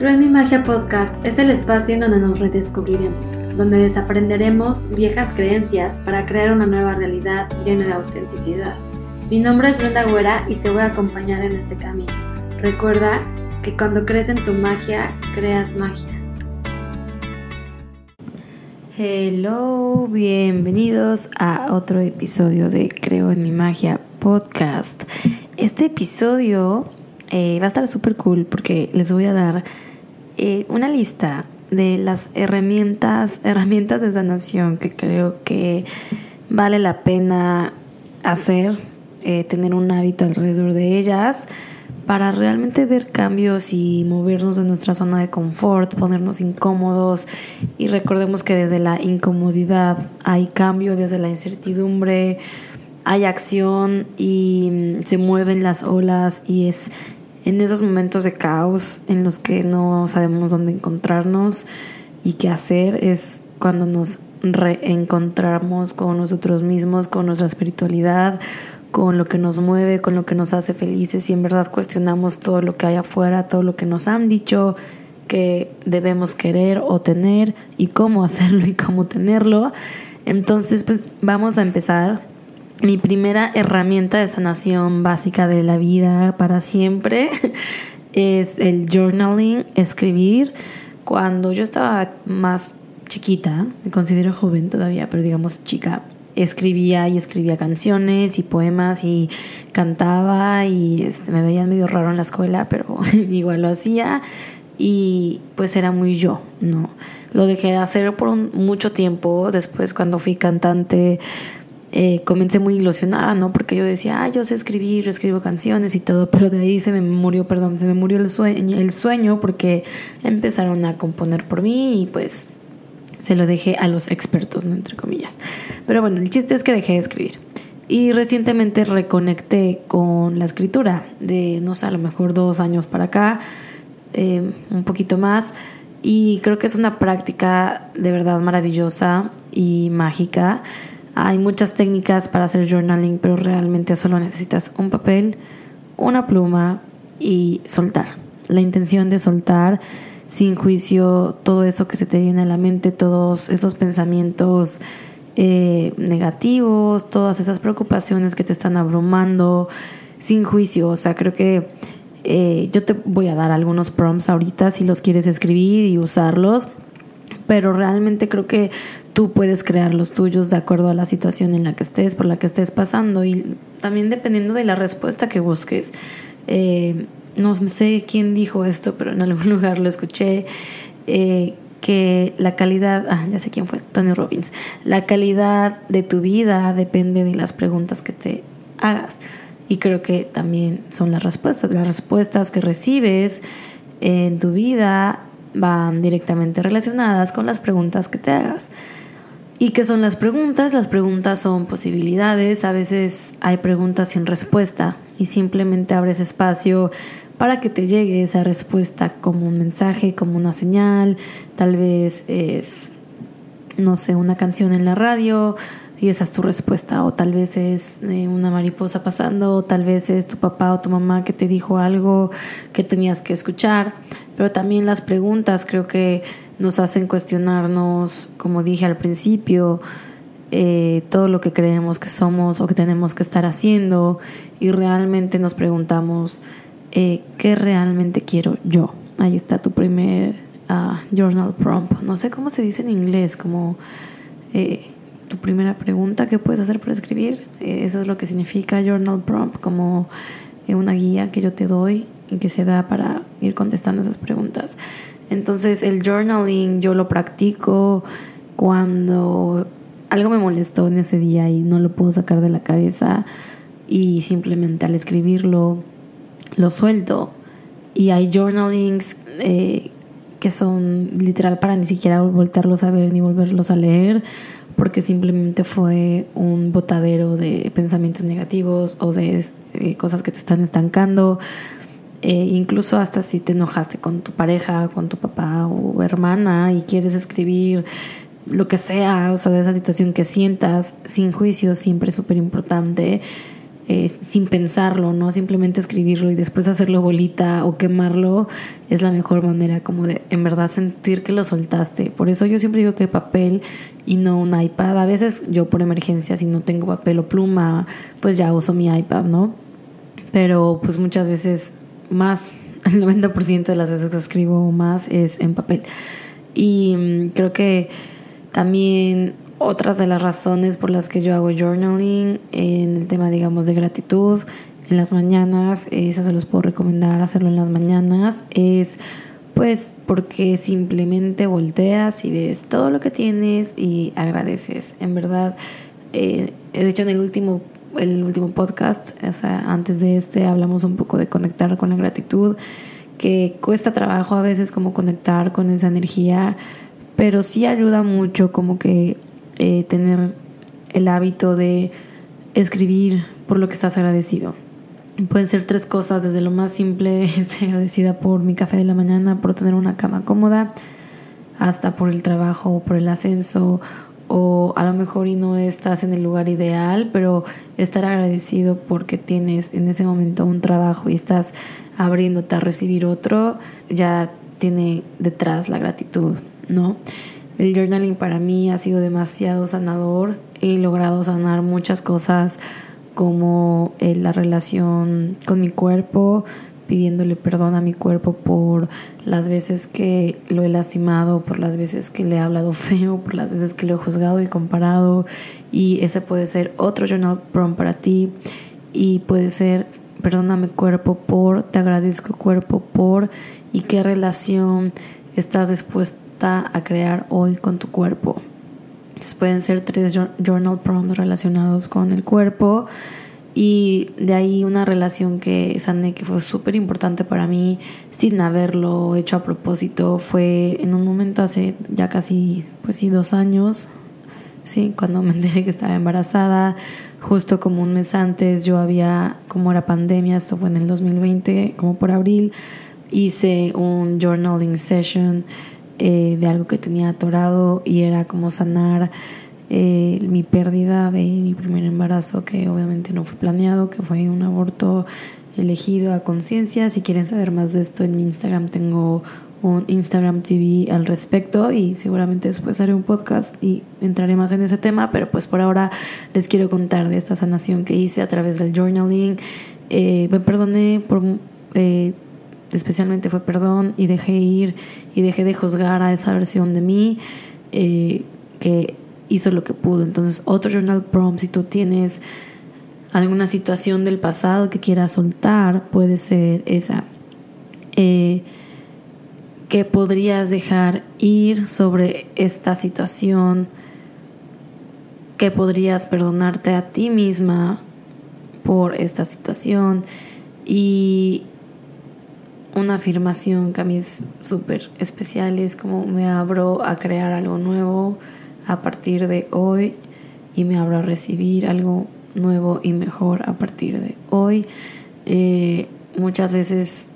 Creo en mi magia podcast es el espacio en donde nos redescubriremos, donde desaprenderemos viejas creencias para crear una nueva realidad llena de autenticidad. Mi nombre es Brenda Güera y te voy a acompañar en este camino. Recuerda que cuando crees en tu magia, creas magia. Hello, bienvenidos a otro episodio de Creo en mi magia podcast. Este episodio eh, va a estar súper cool porque les voy a dar eh, una lista de las herramientas, herramientas de sanación que creo que vale la pena hacer, eh, tener un hábito alrededor de ellas para realmente ver cambios y movernos de nuestra zona de confort, ponernos incómodos. Y recordemos que desde la incomodidad hay cambio, desde la incertidumbre hay acción y mm, se mueven las olas y es en esos momentos de caos en los que no sabemos dónde encontrarnos y qué hacer es cuando nos reencontramos con nosotros mismos, con nuestra espiritualidad, con lo que nos mueve, con lo que nos hace felices y en verdad cuestionamos todo lo que hay afuera, todo lo que nos han dicho que debemos querer o tener y cómo hacerlo y cómo tenerlo. Entonces, pues vamos a empezar mi primera herramienta de sanación básica de la vida para siempre es el journaling, escribir. Cuando yo estaba más chiquita, me considero joven todavía, pero digamos chica, escribía y escribía canciones y poemas y cantaba y este, me veían medio raro en la escuela, pero igual lo hacía y pues era muy yo, ¿no? Lo dejé de hacer por mucho tiempo, después cuando fui cantante eh, comencé muy ilusionada, ¿no? Porque yo decía, ah, yo sé escribir, yo escribo canciones y todo, pero de ahí se me murió, perdón, se me murió el sueño, el sueño porque empezaron a componer por mí y pues se lo dejé a los expertos, ¿no? Entre comillas. Pero bueno, el chiste es que dejé de escribir. Y recientemente reconecté con la escritura de, no sé, a lo mejor dos años para acá, eh, un poquito más. Y creo que es una práctica de verdad maravillosa y mágica hay muchas técnicas para hacer journaling, pero realmente solo necesitas un papel, una pluma y soltar. La intención de soltar sin juicio todo eso que se te viene a la mente, todos esos pensamientos eh, negativos, todas esas preocupaciones que te están abrumando, sin juicio. O sea, creo que eh, yo te voy a dar algunos prompts ahorita si los quieres escribir y usarlos pero realmente creo que tú puedes crear los tuyos de acuerdo a la situación en la que estés, por la que estés pasando y también dependiendo de la respuesta que busques. Eh, no sé quién dijo esto, pero en algún lugar lo escuché, eh, que la calidad, ah, ya sé quién fue, Tony Robbins, la calidad de tu vida depende de las preguntas que te hagas. Y creo que también son las respuestas, las respuestas que recibes en tu vida van directamente relacionadas con las preguntas que te hagas. ¿Y qué son las preguntas? Las preguntas son posibilidades, a veces hay preguntas sin respuesta y simplemente abres espacio para que te llegue esa respuesta como un mensaje, como una señal, tal vez es, no sé, una canción en la radio y esa es tu respuesta, o tal vez es eh, una mariposa pasando, o tal vez es tu papá o tu mamá que te dijo algo que tenías que escuchar pero también las preguntas creo que nos hacen cuestionarnos, como dije al principio, eh, todo lo que creemos que somos o que tenemos que estar haciendo y realmente nos preguntamos eh, qué realmente quiero yo. Ahí está tu primer ah, journal prompt. No sé cómo se dice en inglés, como tu primera pregunta que puedes hacer para escribir. eso es lo que significa journal prompt, como una guía que yo te doy que se da para ir contestando esas preguntas. Entonces el journaling yo lo practico cuando algo me molestó en ese día y no lo puedo sacar de la cabeza y simplemente al escribirlo lo suelto. Y hay journalings eh, que son literal para ni siquiera voltearlos a ver ni volverlos a leer porque simplemente fue un botadero de pensamientos negativos o de eh, cosas que te están estancando. Eh, incluso hasta si te enojaste con tu pareja, con tu papá o hermana y quieres escribir lo que sea, o sea, de esa situación que sientas sin juicio, siempre es súper importante eh, sin pensarlo, no simplemente escribirlo y después hacerlo bolita o quemarlo es la mejor manera como de en verdad sentir que lo soltaste. Por eso yo siempre digo que papel y no un iPad. A veces yo por emergencia si no tengo papel o pluma, pues ya uso mi iPad, ¿no? Pero pues muchas veces más, el 90% de las veces que escribo más es en papel. Y mm, creo que también otras de las razones por las que yo hago journaling en el tema, digamos, de gratitud en las mañanas, eso se los puedo recomendar hacerlo en las mañanas, es pues porque simplemente volteas y ves todo lo que tienes y agradeces. En verdad, eh, de hecho en el último, el último podcast, o sea, antes de este, hablamos un poco de conectar con la gratitud, que cuesta trabajo a veces como conectar con esa energía, pero sí ayuda mucho como que eh, tener el hábito de escribir por lo que estás agradecido. Pueden ser tres cosas, desde lo más simple, estoy agradecida por mi café de la mañana, por tener una cama cómoda, hasta por el trabajo, por el ascenso, o a lo mejor y no estás en el lugar ideal, pero estar agradecido porque tienes en ese momento un trabajo y estás abriéndote a recibir otro, ya tiene detrás la gratitud, ¿no? El journaling para mí ha sido demasiado sanador. He logrado sanar muchas cosas como eh, la relación con mi cuerpo, pidiéndole perdón a mi cuerpo por las veces que lo he lastimado, por las veces que le he hablado feo, por las veces que lo he juzgado y comparado. Y ese puede ser otro journal prompt para ti. Y puede ser perdóname cuerpo por, te agradezco cuerpo por y qué relación estás dispuesto a crear hoy con tu cuerpo. pueden ser tres journal prompts relacionados con el cuerpo y de ahí una relación que sané que fue súper importante para mí sin haberlo hecho a propósito fue en un momento hace ya casi pues sí dos años sí cuando me enteré que estaba embarazada justo como un mes antes yo había como era pandemia esto fue en el 2020 como por abril hice un journaling session eh, de algo que tenía atorado y era como sanar eh, mi pérdida de mi primer embarazo que obviamente no fue planeado, que fue un aborto elegido a conciencia. Si quieren saber más de esto en mi Instagram tengo un Instagram TV al respecto y seguramente después haré un podcast y entraré más en ese tema, pero pues por ahora les quiero contar de esta sanación que hice a través del journaling. Eh, me perdoné por especialmente fue perdón y dejé ir y dejé de juzgar a esa versión de mí eh, que hizo lo que pudo. Entonces, otro journal prompt, si tú tienes alguna situación del pasado que quieras soltar, puede ser esa. Eh, que podrías dejar ir sobre esta situación, que podrías perdonarte a ti misma por esta situación y una afirmación que a mí es súper especial, es como me abro a crear algo nuevo a partir de hoy y me abro a recibir algo nuevo y mejor a partir de hoy. Eh, muchas veces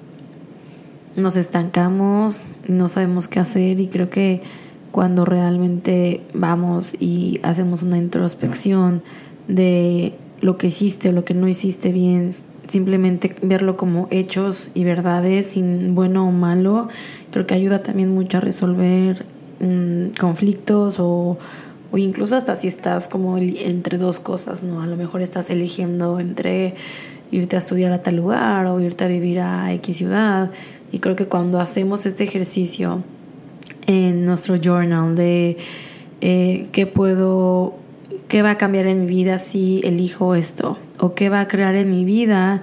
nos estancamos, no sabemos qué hacer y creo que cuando realmente vamos y hacemos una introspección de lo que hiciste o lo que no hiciste bien, simplemente verlo como hechos y verdades sin bueno o malo, creo que ayuda también mucho a resolver mm, conflictos o, o, incluso hasta si estás como entre dos cosas, ¿no? A lo mejor estás eligiendo entre irte a estudiar a tal lugar o irte a vivir a X ciudad y creo que cuando hacemos este ejercicio en nuestro journal de eh, qué puedo, qué va a cambiar en mi vida si elijo esto, o qué va a crear en mi vida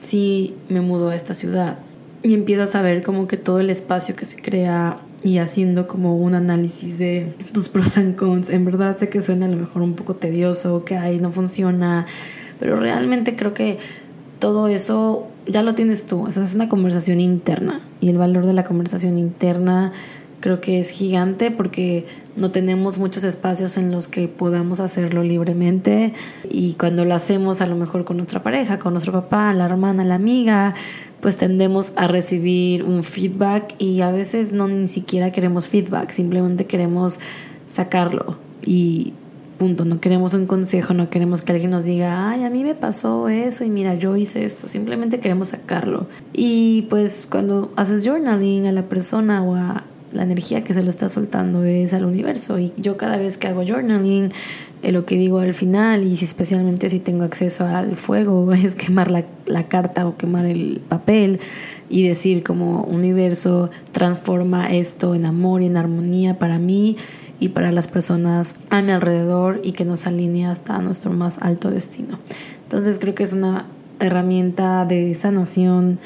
si me mudo a esta ciudad. Y empiezas a ver como que todo el espacio que se crea y haciendo como un análisis de tus pros y cons. En verdad sé que suena a lo mejor un poco tedioso, que ahí no funciona, pero realmente creo que todo eso ya lo tienes tú. O es una conversación interna y el valor de la conversación interna creo que es gigante porque no tenemos muchos espacios en los que podamos hacerlo libremente y cuando lo hacemos a lo mejor con nuestra pareja, con nuestro papá, la hermana, la amiga, pues tendemos a recibir un feedback y a veces no ni siquiera queremos feedback, simplemente queremos sacarlo y Punto, no queremos un consejo, no queremos que alguien nos diga, ay, a mí me pasó eso y mira, yo hice esto, simplemente queremos sacarlo. Y pues cuando haces journaling a la persona o a la energía que se lo está soltando es al universo y yo cada vez que hago journaling eh, lo que digo al final y especialmente si tengo acceso al fuego es quemar la, la carta o quemar el papel y decir como universo transforma esto en amor y en armonía para mí y para las personas a mi alrededor y que nos alinee hasta nuestro más alto destino. Entonces creo que es una herramienta de sanación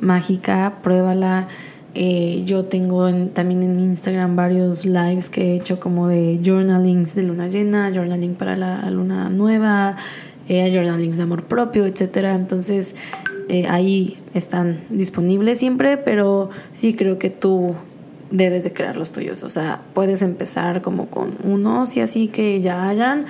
mágica, pruébala. Eh, yo tengo también en mi Instagram varios lives que he hecho como de journalings de luna llena, journaling para la luna nueva, eh, journalings de amor propio, etcétera. Entonces eh, ahí están disponibles siempre, pero sí creo que tú debes de crear los tuyos. O sea, puedes empezar como con unos y así que ya hayan,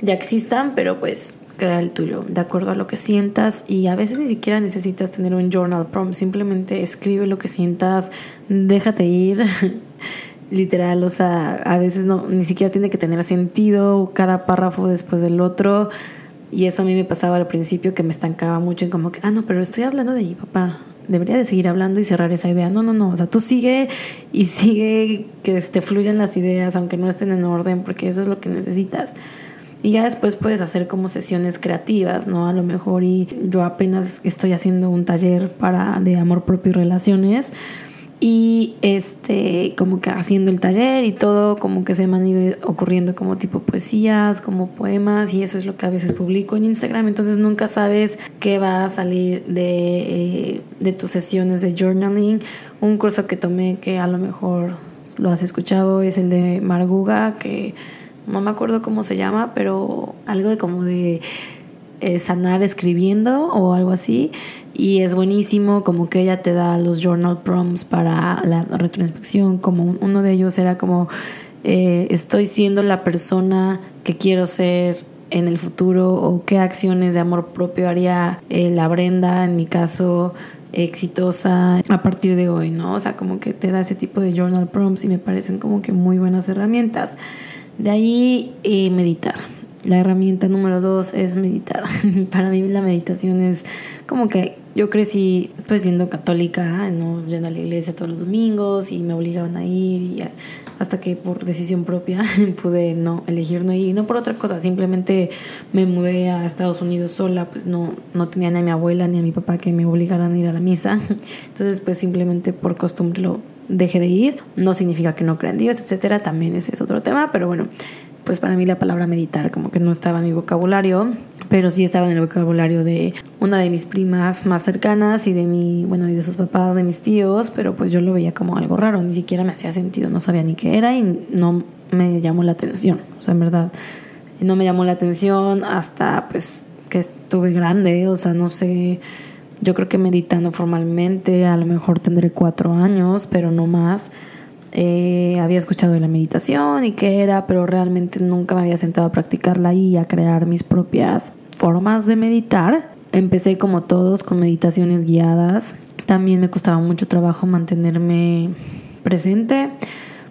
ya existan, pero pues crear el tuyo, de acuerdo a lo que sientas y a veces ni siquiera necesitas tener un journal prompt, simplemente escribe lo que sientas, déjate ir. Literal, o sea, a veces no ni siquiera tiene que tener sentido cada párrafo después del otro. Y eso a mí me pasaba al principio que me estancaba mucho en como que, ah, no, pero estoy hablando de mi papá debería de seguir hablando y cerrar esa idea. No, no, no, o sea, tú sigue y sigue que te fluyan las ideas, aunque no estén en orden, porque eso es lo que necesitas. Y ya después puedes hacer como sesiones creativas, ¿no? A lo mejor y yo apenas estoy haciendo un taller para de amor propio y relaciones. Y este como que haciendo el taller y todo como que se me han ido ocurriendo como tipo poesías como poemas y eso es lo que a veces publico en Instagram. Entonces nunca sabes qué va a salir de, eh, de tus sesiones de journaling. Un curso que tomé que a lo mejor lo has escuchado es el de Marguga que no me acuerdo cómo se llama pero algo de como de eh, sanar escribiendo o algo así y es buenísimo como que ella te da los journal prompts para la retroinspección como uno de ellos era como eh, estoy siendo la persona que quiero ser en el futuro o qué acciones de amor propio haría eh, la Brenda en mi caso exitosa a partir de hoy, ¿no? O sea, como que te da ese tipo de journal prompts y me parecen como que muy buenas herramientas. De ahí eh, meditar. La herramienta número dos es meditar. Para mí la meditación es como que yo crecí pues siendo católica, no yendo a la iglesia todos los domingos y me obligaban a ir y hasta que por decisión propia pude no elegir no ir, no por otra cosa, simplemente me mudé a Estados Unidos sola, pues no no tenía ni a mi abuela ni a mi papá que me obligaran a ir a la misa. Entonces pues simplemente por costumbre lo dejé de ir, no significa que no crea en Dios, etcétera, también ese es otro tema, pero bueno, pues para mí la palabra meditar como que no estaba en mi vocabulario, pero sí estaba en el vocabulario de una de mis primas más cercanas y de mi, bueno, y de sus papás, de mis tíos, pero pues yo lo veía como algo raro, ni siquiera me hacía sentido, no sabía ni qué era y no me llamó la atención, o sea, en verdad, no me llamó la atención hasta pues que estuve grande, o sea, no sé, yo creo que meditando formalmente, a lo mejor tendré cuatro años, pero no más eh, había escuchado de la meditación y qué era, pero realmente nunca me había sentado a practicarla y a crear mis propias formas de meditar. Empecé como todos con meditaciones guiadas. También me costaba mucho trabajo mantenerme presente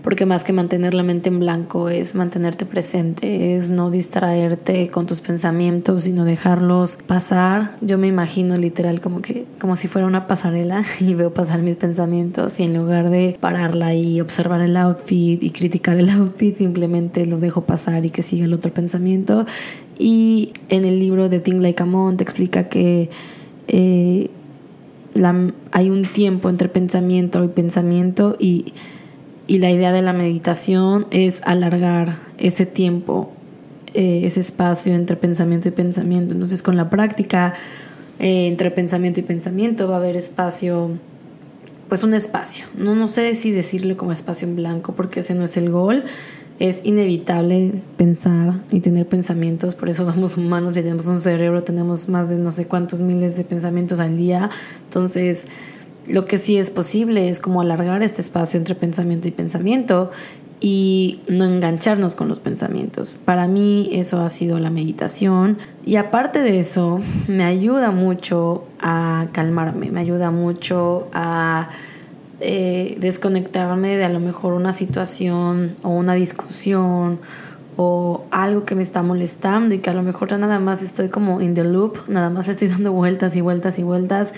porque más que mantener la mente en blanco es mantenerte presente, es no distraerte con tus pensamientos, sino dejarlos pasar. Yo me imagino literal como que como si fuera una pasarela y veo pasar mis pensamientos y en lugar de pararla y observar el outfit y criticar el outfit, simplemente lo dejo pasar y que siga el otro pensamiento. Y en el libro de Think Like a explica que eh, hay un tiempo entre pensamiento y pensamiento y y la idea de la meditación es alargar ese tiempo, eh, ese espacio entre pensamiento y pensamiento. Entonces con la práctica eh, entre pensamiento y pensamiento va a haber espacio, pues un espacio. No, no sé si decirle como espacio en blanco porque ese no es el gol. Es inevitable pensar y tener pensamientos, por eso somos humanos y tenemos un cerebro, tenemos más de no sé cuántos miles de pensamientos al día. Entonces, lo que sí es posible es como alargar este espacio entre pensamiento y pensamiento y no engancharnos con los pensamientos. Para mí eso ha sido la meditación y aparte de eso me ayuda mucho a calmarme, me ayuda mucho a eh, desconectarme de a lo mejor una situación o una discusión o algo que me está molestando y que a lo mejor nada más estoy como in the loop, nada más estoy dando vueltas y vueltas y vueltas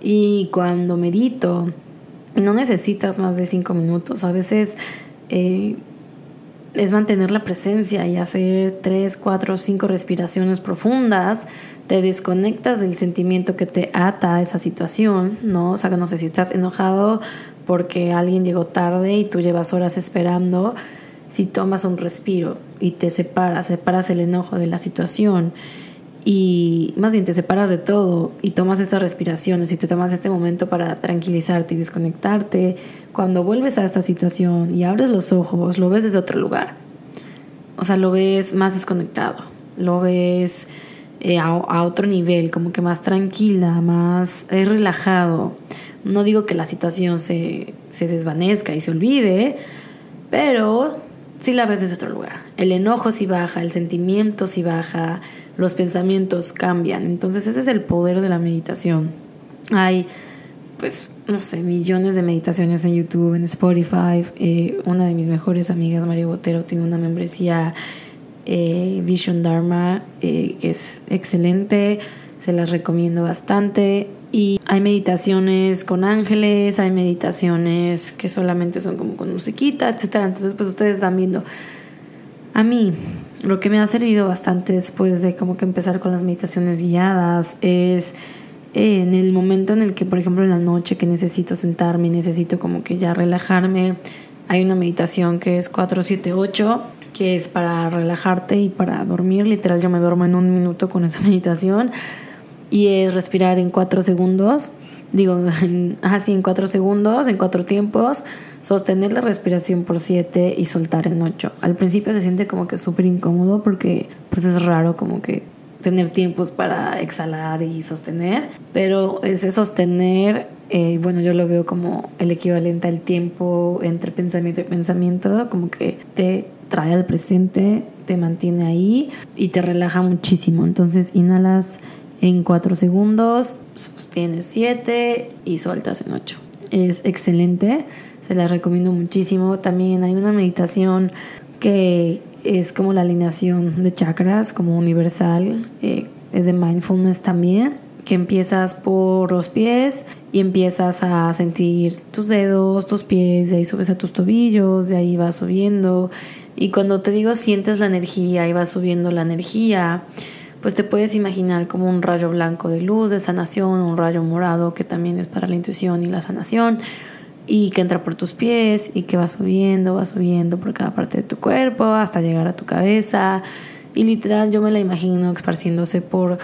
y cuando medito no necesitas más de cinco minutos, a veces eh, es mantener la presencia y hacer tres, cuatro, cinco respiraciones profundas. Te desconectas del sentimiento que te ata a esa situación, ¿no? O sea, que no sé si estás enojado porque alguien llegó tarde y tú llevas horas esperando, si tomas un respiro y te separas, separas el enojo de la situación y más bien te separas de todo y tomas estas respiraciones y te tomas este momento para tranquilizarte y desconectarte, cuando vuelves a esta situación y abres los ojos, lo ves desde otro lugar. O sea, lo ves más desconectado, lo ves eh, a, otro nivel, como que más tranquila, más relajado. No digo que la situación se, se desvanezca y se olvide, pero sí la ves desde otro lugar. El enojo sí baja, el sentimiento sí baja, los pensamientos cambian. Entonces ese es el poder de la meditación. Hay, pues, no sé, millones de meditaciones en YouTube, en Spotify. Eh, una de mis mejores amigas, María Botero, tiene una membresía eh, Vision Dharma, eh, que es excelente, se las recomiendo bastante. Y hay meditaciones con ángeles, hay meditaciones que solamente son como con musiquita, etcétera. Entonces, pues ustedes van viendo. A mí, lo que me ha servido bastante después de como que empezar con las meditaciones guiadas es eh, en el momento en el que, por ejemplo, en la noche que necesito sentarme, necesito como que ya relajarme, hay una meditación que es 478 que es para relajarte y para dormir. Literal, yo me duermo en un minuto con esa meditación. Y es respirar en cuatro segundos. Digo, así en cuatro segundos, en cuatro tiempos. Sostener la respiración por siete y soltar en ocho. Al principio se siente como que súper incómodo porque pues es raro como que tener tiempos para exhalar y sostener, pero ese sostener, eh, bueno, yo lo veo como el equivalente al tiempo entre pensamiento y pensamiento, como que te trae al presente, te mantiene ahí y te relaja muchísimo. Entonces inhalas en 4 segundos, sostienes 7 y sueltas en 8. Es excelente, se la recomiendo muchísimo. También hay una meditación que es como la alineación de chakras, como universal, eh, es de mindfulness también, que empiezas por los pies y empiezas a sentir tus dedos, tus pies, de ahí subes a tus tobillos, de ahí vas subiendo y cuando te digo sientes la energía y va subiendo la energía, pues te puedes imaginar como un rayo blanco de luz, de sanación, un rayo morado que también es para la intuición y la sanación, y que entra por tus pies y que va subiendo, va subiendo por cada parte de tu cuerpo hasta llegar a tu cabeza. Y literal yo me la imagino esparciéndose por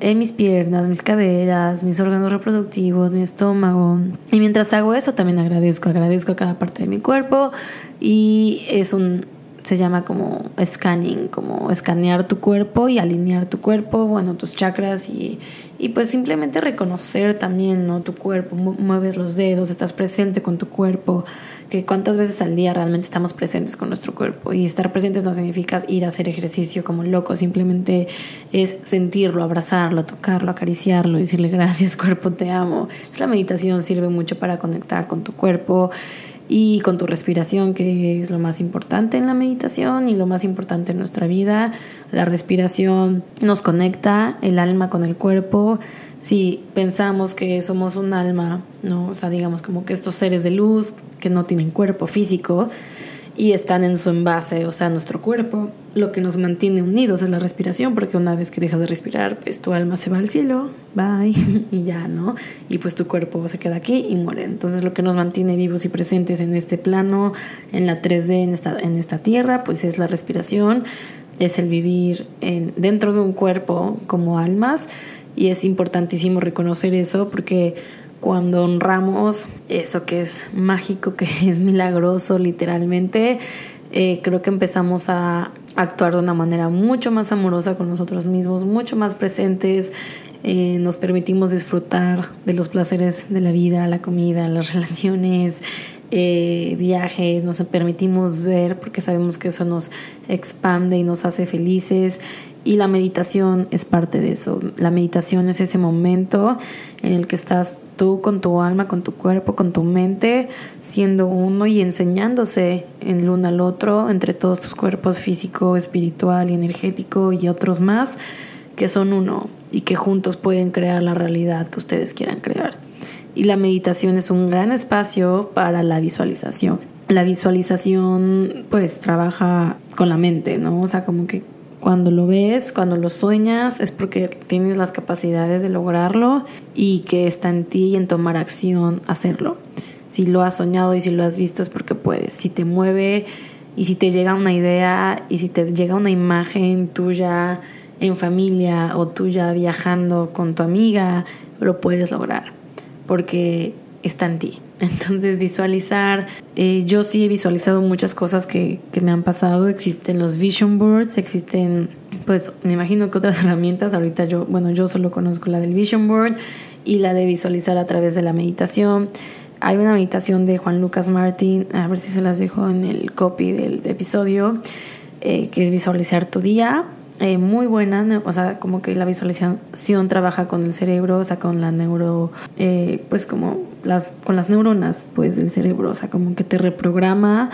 eh, mis piernas, mis caderas, mis órganos reproductivos, mi estómago. Y mientras hago eso también agradezco, agradezco a cada parte de mi cuerpo y es un se llama como scanning, como escanear tu cuerpo y alinear tu cuerpo, bueno, tus chakras y, y pues simplemente reconocer también, ¿no? Tu cuerpo, mueves los dedos, estás presente con tu cuerpo, que cuántas veces al día realmente estamos presentes con nuestro cuerpo y estar presentes no significa ir a hacer ejercicio como loco, simplemente es sentirlo, abrazarlo, tocarlo, acariciarlo, decirle gracias cuerpo, te amo. La meditación sirve mucho para conectar con tu cuerpo y con tu respiración, que es lo más importante en la meditación y lo más importante en nuestra vida. La respiración nos conecta el alma con el cuerpo. Si pensamos que somos un alma, ¿no? O sea, digamos como que estos seres de luz que no tienen cuerpo físico, y están en su envase, o sea, nuestro cuerpo. Lo que nos mantiene unidos es la respiración, porque una vez que dejas de respirar, pues tu alma se va al cielo, bye, y ya, ¿no? Y pues tu cuerpo se queda aquí y muere. Entonces lo que nos mantiene vivos y presentes en este plano, en la 3D, en esta, en esta tierra, pues es la respiración, es el vivir en, dentro de un cuerpo como almas, y es importantísimo reconocer eso porque cuando honramos eso que es mágico, que es milagroso literalmente, eh, creo que empezamos a actuar de una manera mucho más amorosa con nosotros mismos, mucho más presentes, eh, nos permitimos disfrutar de los placeres de la vida, la comida, las relaciones, eh, viajes, nos permitimos ver porque sabemos que eso nos expande y nos hace felices Y la meditación es parte de eso. La meditación es ese momento en el que estás tú con tu alma, con tu cuerpo, con tu mente, siendo uno y enseñándose el uno al otro entre todos tus cuerpos físico, espiritual y energético y otros más que son uno y que juntos pueden crear la realidad que ustedes quieran crear. Y la meditación es un gran espacio para la visualización. La visualización pues trabaja con la mente, ¿no? O sea, como que cuando lo ves, cuando lo sueñas, es porque tienes las capacidades de lograrlo y que está en ti y en tomar acción hacerlo. Si lo has soñado y si lo has visto es porque puedes. Si te mueve y si te llega una idea y si te llega una imagen tuya en familia o tuya viajando con tu amiga, lo puedes lograr porque está en ti. Entonces visualizar, eh, yo sí he visualizado muchas cosas que, que, me han pasado, existen los vision boards, existen, pues me imagino que otras herramientas, ahorita yo, bueno, yo solo conozco la del vision board y la de visualizar a través de la meditación. Hay una meditación de Juan Lucas Martín, a ver si se las dejo en el copy del episodio, eh, que es visualizar tu día eh, muy buena, o sea, como que la visualización trabaja con el cerebro, o sea, con la neuro, eh, pues como las, con las neuronas, pues del cerebro, o sea, como que te reprograma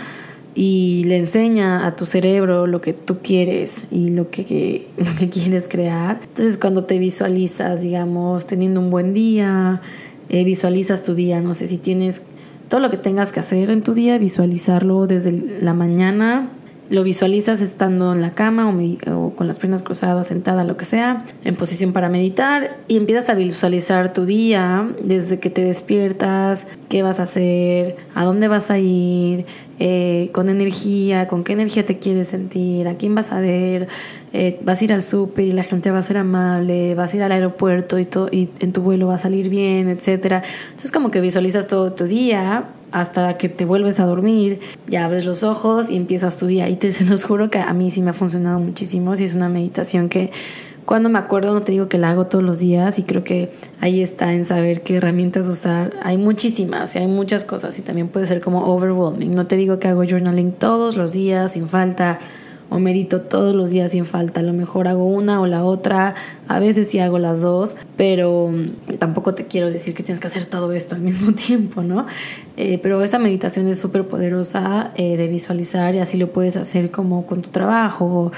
y le enseña a tu cerebro lo que tú quieres y lo que, que quieres crear. Entonces, cuando te visualizas, digamos, teniendo un buen día, eh, visualizas tu día, no sé si tienes todo lo que tengas que hacer en tu día, visualizarlo desde la mañana lo visualizas estando en la cama o, con las piernas cruzadas, sentada, lo que sea, en posición para meditar y empiezas a visualizar tu día desde que te despiertas, qué vas a hacer, a dónde vas a ir, eh, con energía, con qué energía te quieres sentir, a quién vas a ver, eh, vas a ir al súper y la gente va a ser amable, vas a ir al aeropuerto y, todo, y en tu vuelo va a salir bien, etcétera. Entonces como que visualizas todo tu día hasta que te vuelves a dormir, ya abres los ojos y empiezas tu día. Y te se los juro que a mí sí me ha funcionado muchísimo, si es una meditación que cuando me acuerdo, no te digo que la hago todos los días y creo que ahí está en saber qué herramientas usar. Hay muchísimas y hay muchas cosas y también puede ser como overwhelming. No te digo que hago journaling todos los días sin falta o medito todos los días sin falta. A lo mejor hago una o la otra, a veces sí hago las dos, pero mm, tampoco te quiero decir que tienes que hacer todo esto al mismo tiempo, ¿no? Eh, pero esta meditación es súper poderosa eh, de visualizar y así lo puedes hacer como con tu trabajo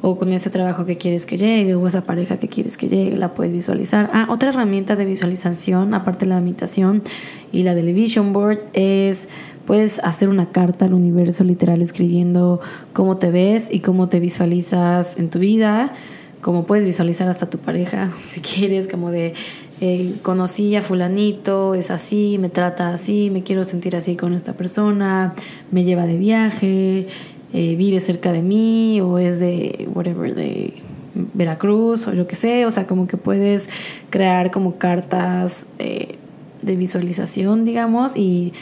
o con ese trabajo que quieres que llegue o esa pareja que quieres que llegue, la puedes visualizar. Ah, otra herramienta de visualización, aparte de la meditación y la del vision board, es Puedes hacer una carta al universo literal escribiendo cómo te ves y cómo te visualizas en tu vida, como puedes visualizar hasta tu pareja, si quieres, como de conocí a fulanito, es así, me trata así, me quiero sentir así con esta persona, me lleva de viaje, eh, vive cerca de mí o es de whatever, de Veracruz o yo que sé, o sea, como que puedes crear como cartas eh, de visualización, digamos, y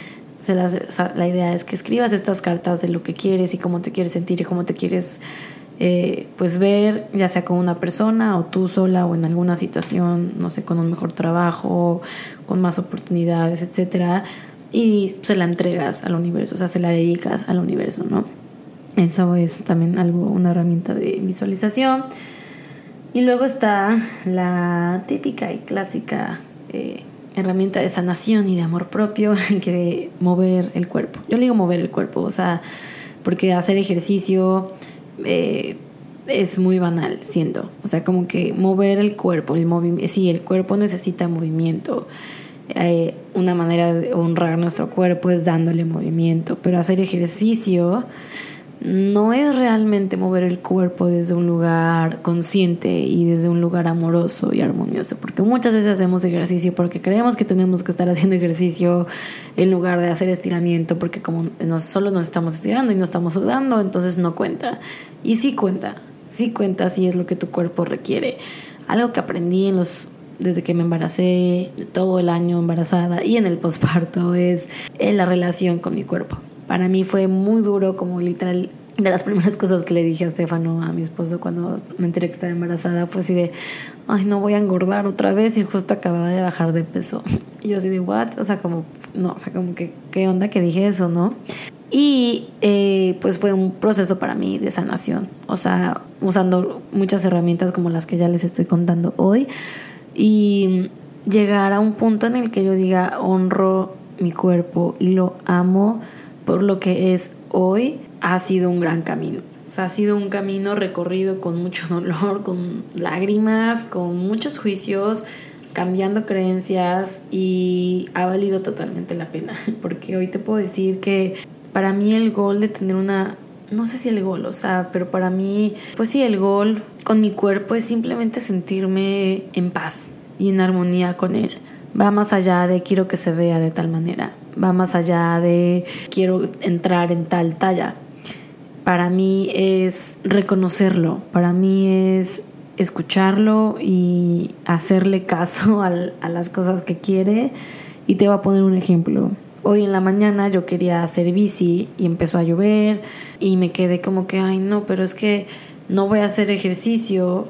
se la idea es que escribas estas cartas de lo que quieres y cómo te quieres sentir y cómo te quieres eh, pues ver, ya sea con una persona o tú sola o en alguna situación, no sé, con un mejor trabajo, con más oportunidades, etcétera, y se la entregas al universo, o sea, se la dedicas al universo, ¿no? Eso es también algo, una herramienta de visualización. Y luego está la típica y clásica eh, herramienta de sanación y de amor propio que de mover el cuerpo. Yo le digo mover el cuerpo, o sea, porque hacer ejercicio eh, es muy banal, siento. O sea, como que mover el cuerpo, el movimiento, sí, el cuerpo necesita movimiento. Eh, una manera de honrar nuestro cuerpo es dándole movimiento, pero hacer ejercicio no es realmente mover el cuerpo desde un lugar consciente y desde un lugar amoroso y armonioso, porque muchas veces hacemos ejercicio porque creemos que tenemos que estar haciendo ejercicio en lugar de hacer estiramiento, porque como nos, solo nos estamos estirando y no estamos sudando, entonces no cuenta. Y sí cuenta, sí cuenta si es lo que tu cuerpo requiere. Algo que aprendí en los desde que me embaracé, todo el año embarazada y en el posparto es en la relación con mi cuerpo para mí fue muy duro, como literal, de las primeras cosas que le dije a Estefano, a mi esposo, cuando me enteré que estaba embarazada, fue así de, ay, no voy a engordar otra vez y justo acababa de bajar de peso. Y yo así de, what? O sea, como, no, o sea, como que, ¿qué onda que dije eso, no? Y eh, pues fue un proceso para mí de sanación, o sea, usando muchas herramientas como las que ya les estoy contando hoy. Y llegar a un punto en el que yo diga, honro mi cuerpo y lo amo por lo que es hoy, ha sido un gran camino. O sea, ha sido un camino recorrido con mucho dolor, con lágrimas, con muchos juicios, cambiando creencias y ha valido totalmente la pena. Porque hoy te puedo decir que para mí el gol de tener una... No sé si el gol, o sea, pero para mí, pues sí, el gol con mi cuerpo es simplemente sentirme en paz y en armonía con él. Va más allá de quiero que se vea de tal manera, va más allá de quiero entrar en tal talla. Para mí es reconocerlo, para mí es escucharlo y hacerle caso a las cosas que quiere. Y te voy a poner un ejemplo. Hoy en la mañana yo quería hacer bici y empezó a llover y me quedé como que, ay no, pero es que no voy a hacer ejercicio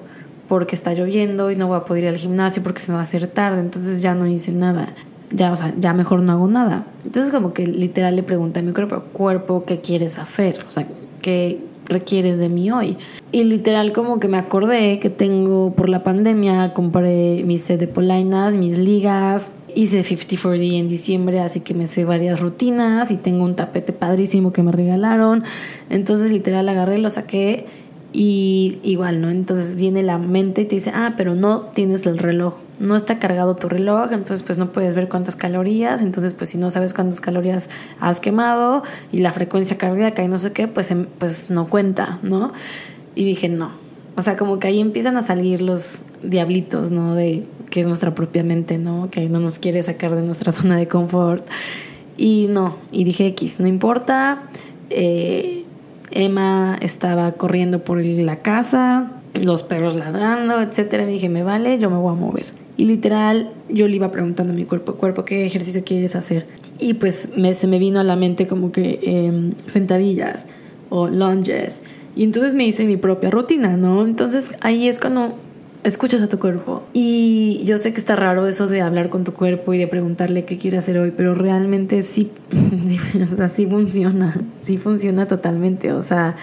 porque está lloviendo y no voy a poder ir al gimnasio porque se me va a hacer tarde, entonces ya no hice nada. Ya, o sea, ya mejor no hago nada. Entonces como que literal le pregunté a mi cuerpo, cuerpo, ¿qué quieres hacer? O sea, ¿qué requieres de mí hoy? Y literal como que me acordé que tengo por la pandemia, compré mi set de polainas, mis ligas, hice 54D en diciembre, así que me sé varias rutinas y tengo un tapete padrísimo que me regalaron. Entonces literal agarré, lo saqué y igual, ¿no? Entonces viene la mente y te dice, ah, pero no tienes el reloj, no está cargado tu reloj, entonces pues no puedes ver cuántas calorías, entonces pues si no sabes cuántas calorías has quemado y la frecuencia cardíaca y no sé qué, pues, em, pues no cuenta, ¿no? Y dije, no. O sea, como que ahí empiezan a salir los diablitos, ¿no? De que es nuestra propia mente, ¿no? Que no nos quiere sacar de nuestra zona de confort. Y no, y dije X, no importa. Eh, Emma estaba corriendo por la casa, los perros ladrando, etcétera. Me dije, me vale, yo me voy a mover. Y literal, yo le iba preguntando a mi cuerpo, cuerpo, ¿qué ejercicio quieres hacer? Y pues me, se me vino a la mente como que em, sentadillas o lunges. Y entonces me hice mi propia rutina, ¿no? Entonces ahí es cuando escuchas a tu cuerpo. Y yo sé que está raro eso de hablar con tu cuerpo y de preguntarle qué quiere hacer hoy, pero realmente sí, o sea, sí funciona, sí funciona totalmente. O sea,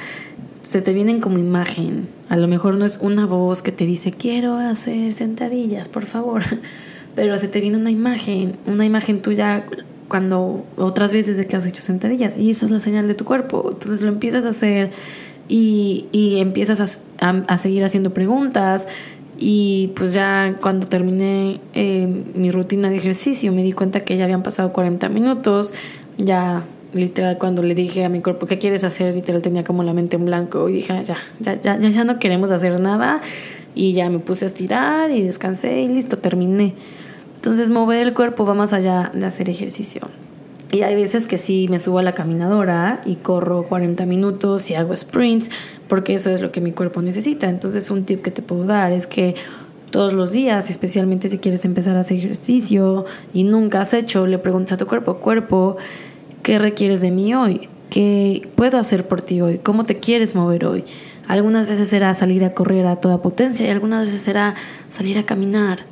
se te vienen como imagen. A lo mejor no es una voz que te dice, quiero hacer sentadillas, por favor. Pero se te viene una imagen, una imagen tuya cuando otras veces de has hecho sentadillas. Y esa es la señal de tu cuerpo. Entonces lo empiezas a hacer y, y empiezas a, a seguir haciendo preguntas y pues ya cuando terminé eh, mi rutina de ejercicio me di cuenta que ya habían pasado 40 minutos, ya literal cuando le dije a mi cuerpo, ¿qué quieres hacer? Literal tenía como la mente en blanco y dije, ah, ya, ya, ya, ya, ya no queremos hacer nada y ya me puse a estirar y descansé y listo, terminé. Entonces mover el cuerpo va más allá de hacer ejercicio. Y hay veces que sí me subo a la caminadora y corro 40 minutos y hago sprints, porque eso es lo que mi cuerpo necesita. Entonces un tip que te puedo dar es que todos los días, especialmente si quieres empezar a hacer ejercicio y nunca has hecho, le preguntas a tu cuerpo, cuerpo, ¿qué requieres de mí hoy? ¿Qué puedo hacer por ti hoy? ¿Cómo te quieres mover hoy? Algunas veces será salir a correr a toda potencia y algunas veces será salir a caminar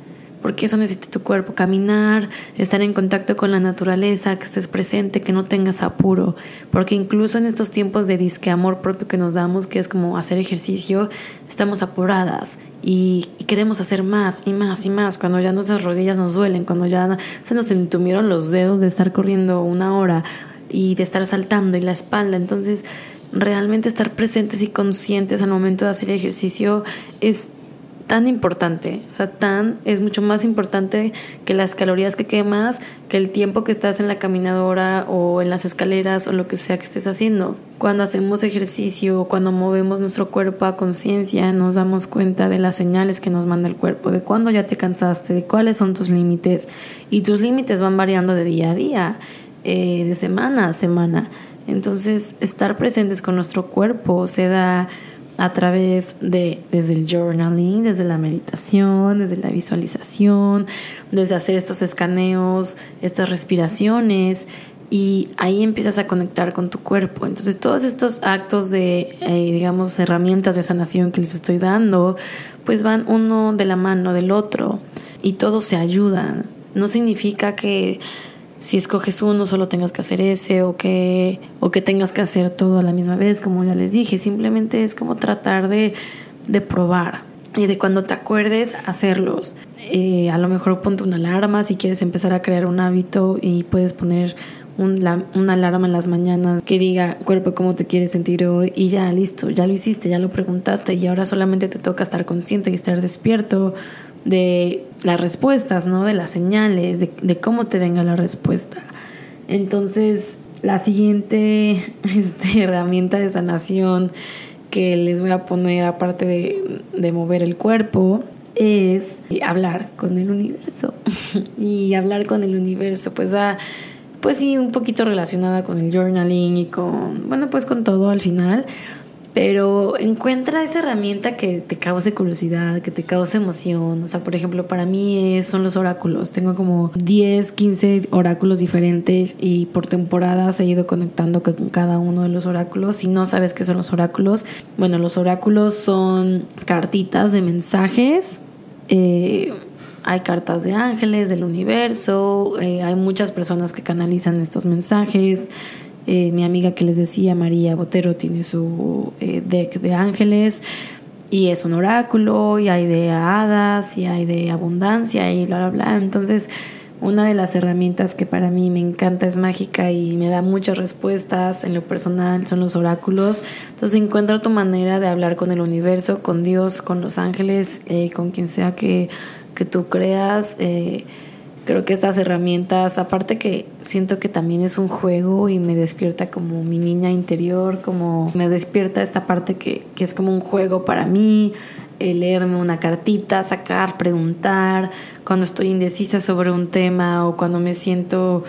porque eso necesita tu cuerpo, caminar, estar en contacto con la naturaleza, que estés presente, que no tengas apuro, porque incluso en estos tiempos de disque amor propio que nos damos, que es como hacer ejercicio, estamos apuradas y, queremos hacer más y más y más, cuando ya nuestras rodillas nos duelen, cuando ya se nos entumieron los dedos de estar corriendo una hora y de estar saltando y la espalda, entonces realmente estar presentes y conscientes al momento de hacer ejercicio es tan importante, o sea, tan es mucho más importante que las calorías que quemas, que el tiempo que estás en la caminadora o en las escaleras o lo que sea que estés haciendo. Cuando hacemos ejercicio, cuando movemos nuestro cuerpo a conciencia, nos damos cuenta de las señales que nos manda el cuerpo, de cuándo ya te cansaste, de cuáles son tus límites y tus límites van variando de día a día, eh, de semana a semana. Entonces, estar presentes con nuestro cuerpo se da a través de desde el journaling, desde la meditación, desde la visualización, desde hacer estos escaneos, estas respiraciones y ahí empiezas a conectar con tu cuerpo. Entonces todos estos actos de, eh, digamos, herramientas de sanación que les estoy dando, pues van uno de la mano del otro y todos se ayudan. No significa que si escoges uno solo tengas que hacer ese o que, o que tengas que hacer todo a la misma vez, como ya les dije, simplemente es como tratar de, de probar y de cuando te acuerdes hacerlos. Eh, a lo mejor ponte una alarma si quieres empezar a crear un hábito y puedes poner un, una alarma en las mañanas que diga cuerpo cómo te quieres sentir hoy y ya listo, ya lo hiciste, ya lo preguntaste y ahora solamente te toca estar consciente y estar despierto de las respuestas, ¿no? De las señales, de, cómo te venga la respuesta. Entonces, la siguiente este, herramienta de sanación que les voy a poner, aparte de, de mover el cuerpo, es hablar con el universo. y hablar con el universo, pues va, pues sí, un poquito relacionada con el journaling y con, bueno, pues con todo al final pero encuentra esa herramienta que te cause curiosidad, que te cause emoción. O sea, por ejemplo, para mí son los oráculos. Tengo como 10, 15 oráculos diferentes y por temporadas he ido conectando con cada uno de los oráculos. Si no sabes qué son los oráculos, bueno, los oráculos son cartitas de mensajes. Eh, hay cartas de ángeles, del universo, eh, hay muchas personas que canalizan estos mensajes. Eh, mi amiga que les decía, María Botero, tiene su eh, deck de ángeles y es un oráculo y hay de hadas y hay de abundancia y bla, bla, bla. Entonces, una de las herramientas que para mí me encanta es mágica y me da muchas respuestas en lo personal son los oráculos. Entonces encuentra tu manera de hablar con el universo, con Dios, con los ángeles, eh, con quien sea que, que tú creas. Eh, creo que estas herramientas, aparte que siento que también es un juego y me despierta como mi niña interior, como me despierta esta parte que, que es como un juego para mí, leerme una cartita, sacar, preguntar, cuando estoy indecisa sobre un tema o cuando me siento,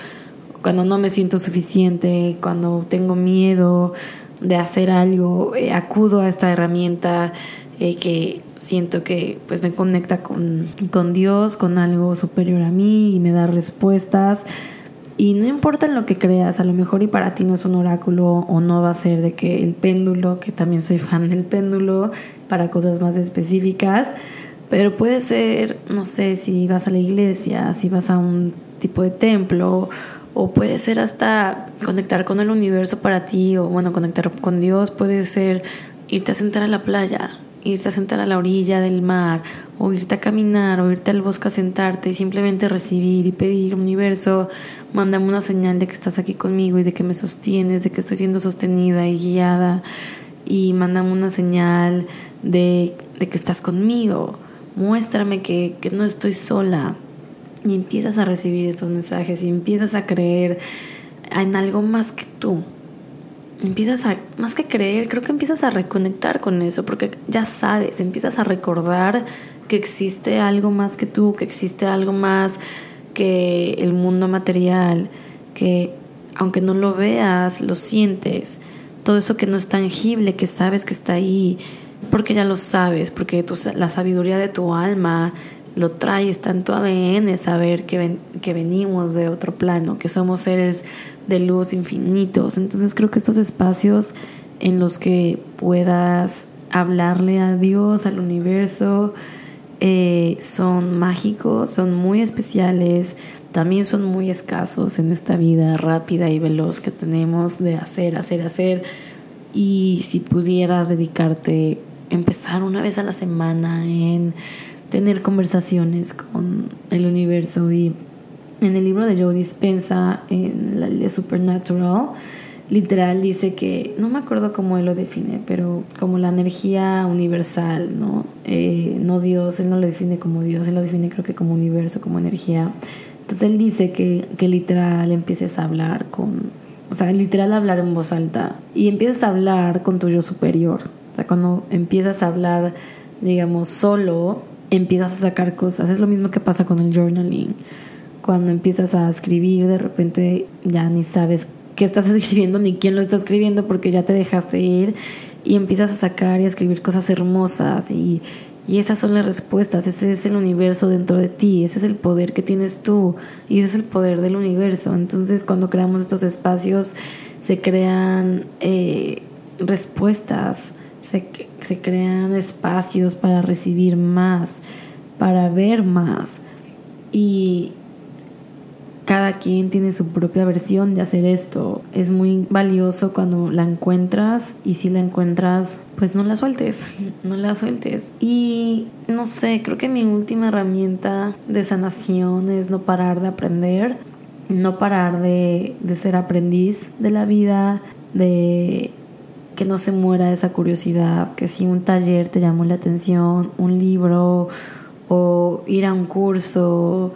cuando no me siento suficiente, cuando tengo miedo de hacer algo, eh, acudo a esta herramienta eh, que siento que pues me conecta con, con Dios, con algo superior a mí y me da respuestas. Y no importa en lo que creas, a lo mejor y para ti no es un oráculo o no va a ser de que el péndulo, que también soy fan del péndulo, para cosas más específicas, pero puede ser, no sé, si vas a la iglesia, si vas a un tipo de templo, o puede ser hasta conectar con el universo para ti, o bueno, conectar con Dios, puede ser irte a sentar a la playa, irte a sentar a la orilla del mar, o irte a caminar, o irte al bosque a sentarte y simplemente recibir y pedir, universo, mándame una señal de que estás aquí conmigo y de que me sostienes, de que estoy siendo sostenida y guiada, y mándame una señal de, de que estás conmigo, muéstrame que, que no estoy sola. Y empiezas a recibir estos mensajes y empiezas a creer en algo más que tú empiezas a, más que creer, creo que empiezas a reconectar con eso, porque ya sabes, empiezas a recordar que existe algo más que tú, que existe algo más que el mundo material, que aunque no lo veas, lo sientes, todo eso que no es tangible, que sabes que está ahí, porque ya lo sabes, porque tu, la sabiduría de tu alma lo trae, está en tu ADN saber que, que venimos de otro plano, que somos seres de luz infinitos. Entonces creo que estos espacios en los que puedas hablarle a Dios, al universo, eh, son mágicos, son muy especiales, también son muy escasos en esta vida rápida y veloz que tenemos de hacer, hacer, hacer. Y si pudieras dedicarte, empezar una vez a la semana en tener conversaciones con el universo y en el libro de Joe Dispensa, en la de Supernatural, literal dice que, no me acuerdo cómo él lo define, pero como la energía universal, ¿no? Eh, no Dios, él no lo define como Dios, él lo define creo que como universo, como energía. Entonces él dice que, que literal empieces a hablar con, o sea, literal hablar en voz alta y empiezas a hablar con tu yo superior. O sea, cuando empiezas a hablar, digamos, solo, empiezas a sacar cosas. Es lo mismo que pasa con el journaling. Cuando empiezas a escribir, de repente ya ni sabes qué estás escribiendo ni quién lo está escribiendo porque ya te dejaste ir y empiezas a sacar y a escribir cosas hermosas y, y esas son las respuestas, ese es el universo dentro de ti, ese es el poder que tienes tú y ese es el poder del universo. Entonces cuando creamos estos espacios se crean eh, respuestas se, crean espacios para recibir más, para ver más. Y cada quien tiene su propia versión de hacer esto. Es muy valioso cuando la encuentras y si la encuentras, pues no la sueltes, no la sueltes. Y no sé, creo que mi última herramienta de sanación es no parar de aprender, no parar de, de ser aprendiz de la vida, de que no se muera esa curiosidad, que si un taller te llamó la atención, un libro o ir a un curso,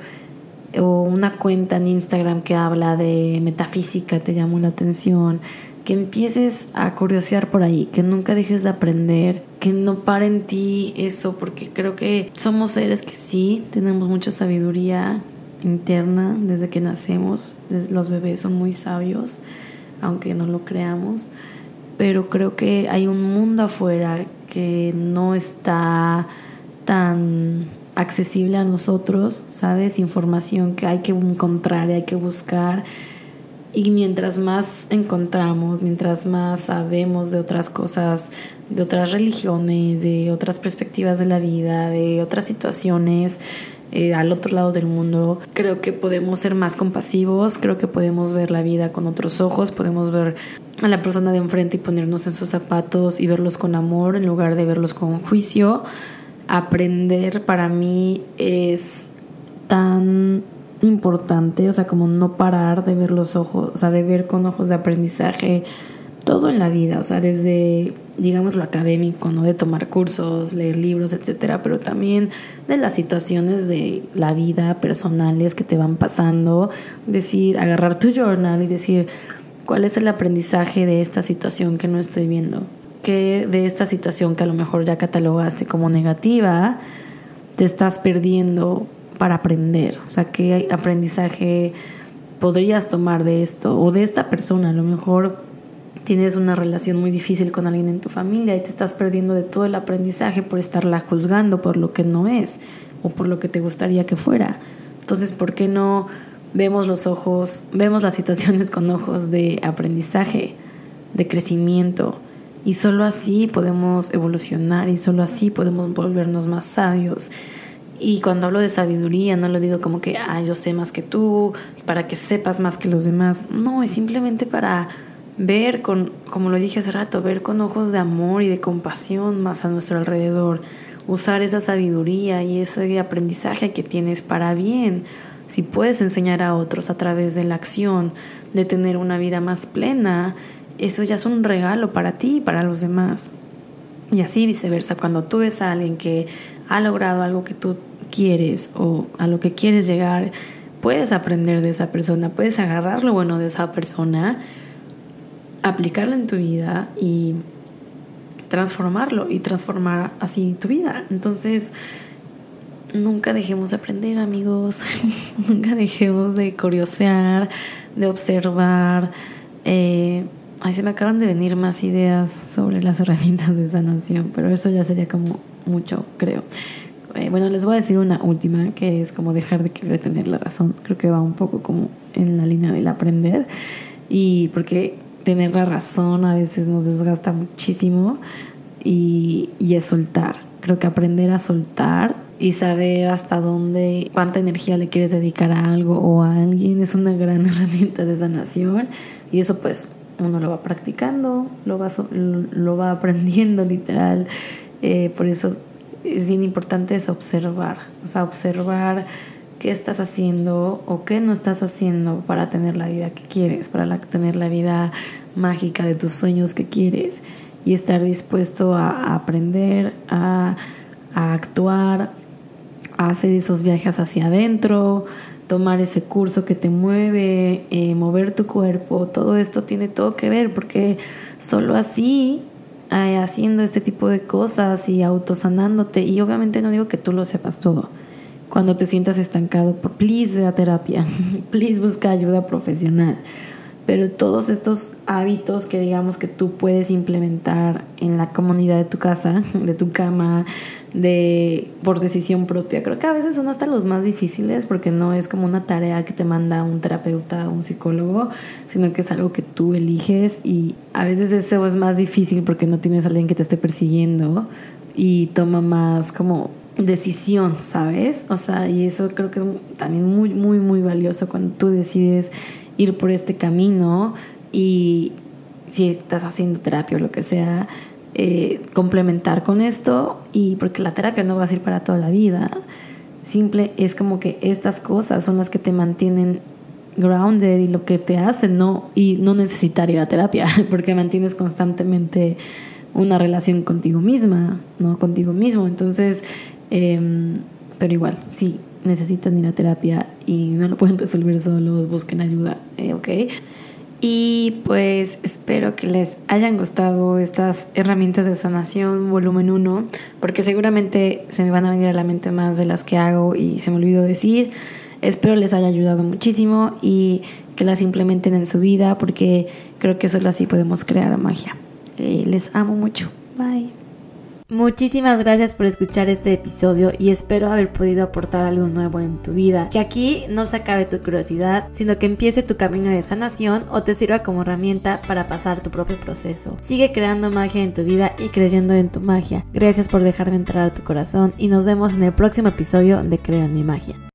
o una cuenta en Instagram que habla de metafísica te llamó la atención, que empieces a curiosear por ahí, que nunca dejes de aprender, que no pare en ti eso, porque creo que somos seres que sí tenemos mucha sabiduría interna desde que nacemos, los bebés son muy sabios, aunque no lo creamos, pero creo que hay un mundo afuera que no está tan accesible a nosotros, ¿sabes? Información que hay que encontrar y hay que buscar. Y mientras más encontramos, mientras más sabemos de otras cosas, de otras religiones, de otras perspectivas de la vida, de otras situaciones eh, al otro lado del mundo, creo que podemos ser más compasivos, creo que podemos ver la vida con otros ojos, podemos ver a la persona de enfrente y ponernos en sus zapatos y verlos con amor en lugar de verlos con juicio. Aprender para mí es tan importante, o sea, como no parar de ver los ojos, o sea, de ver con ojos de aprendizaje todo en la vida, o sea, desde, digamos, lo académico, ¿no? De tomar cursos, leer libros, etcétera, pero también de las situaciones de la vida personales que te van pasando, decir, agarrar tu journal y decir, ¿cuál es el aprendizaje de esta situación que no estoy viendo? que de esta situación que a lo mejor ya catalogaste como negativa, te estás perdiendo para aprender. O sea, ¿qué aprendizaje podrías tomar de esto o de esta persona? A lo mejor tienes una relación muy difícil con alguien en tu familia y te estás perdiendo de todo el aprendizaje por estarla juzgando por lo que no es o por lo que te gustaría que fuera. Entonces, ¿por qué no vemos los ojos, vemos las situaciones con ojos de aprendizaje, de crecimiento? Y solo así podemos evolucionar y solo así podemos volvernos más sabios. Y cuando hablo de sabiduría, no lo digo como que, ah, yo sé más que tú, para que sepas más que los demás. No, es simplemente para ver con, como lo dije hace rato, ver con ojos de amor y de compasión más a nuestro alrededor. Usar esa sabiduría y ese aprendizaje que tienes para bien. Si puedes enseñar a otros a través de la acción, de tener una vida más plena, eso ya es un regalo para ti y para los demás. Y así viceversa, cuando tú ves a alguien que ha logrado algo que tú quieres o a lo que quieres llegar, puedes aprender de esa persona, puedes agarrar lo bueno de esa persona, aplicarlo en tu vida y transformarlo y transformar así tu vida. Entonces, nunca dejemos de aprender, amigos. nunca dejemos de curiosear, de observar. Eh, Ay, se me acaban de venir más ideas sobre las herramientas de sanación, pero eso ya sería como mucho, creo. Eh, bueno, les voy a decir una última, que es como dejar de querer tener la razón. Creo que va un poco como en la línea del aprender. Y porque tener la razón a veces nos desgasta muchísimo y, y es soltar. Creo que aprender a soltar y saber hasta dónde, cuánta energía le quieres dedicar a algo o a alguien es una gran herramienta de sanación. Y eso pues uno lo va practicando, lo va, lo va aprendiendo literal. Eh, por eso es bien importante es observar, o sea, observar qué estás haciendo o qué no estás haciendo para tener la vida que quieres, para tener la vida mágica de tus sueños que quieres y estar dispuesto a, aprender, a, actuar, a hacer esos viajes hacia adentro, tomar ese curso que te mueve, eh, mover tu cuerpo, todo esto tiene todo que ver porque solo así, eh, haciendo este tipo de cosas y autosanándote, y obviamente no digo que tú lo sepas todo, cuando te sientas estancado, please ve a terapia, please busca ayuda profesional. Pero todos estos hábitos que digamos que tú puedes implementar en la comunidad de tu casa, de tu cama, de por decisión propia, creo que a veces son hasta los más difíciles porque no es como una tarea que te manda un terapeuta o un psicólogo, sino que es algo que tú eliges y a veces eso es más difícil porque no tienes a alguien que te esté persiguiendo y toma más como decisión, ¿sabes? O sea, y eso creo que es también muy, muy, muy valioso cuando tú decides ir por este camino y si estás haciendo terapia o lo que sea, eh, complementar con esto y porque la terapia no va a ser para toda la vida. Simple es como que estas cosas son las que te mantienen grounded y lo que te hacen no y no necesitar ir a terapia porque mantienes constantemente una relación contigo misma, no contigo mismo. Entonces, em, pero igual, sí, necesitan ir a terapia y no lo pueden resolver solos, busquen ayuda, eh, ¿ok? Y pues espero que les hayan gustado estas herramientas de sanación volumen 1, porque seguramente se me van a venir a la mente más de las que hago y se me olvidó decir. Espero les haya ayudado muchísimo y que las implementen en su vida, porque creo que solo así podemos crear magia. Eh, les amo mucho. Bye. Muchísimas gracias por escuchar este episodio y espero haber podido aportar algo nuevo en tu vida. Que aquí no se acabe tu curiosidad, sino que empiece tu camino de sanación o te sirva como herramienta para pasar tu propio proceso. Sigue creando magia en tu vida y creyendo en tu magia. Gracias por dejarme entrar a tu corazón y nos vemos en el próximo episodio de Creo en mi magia.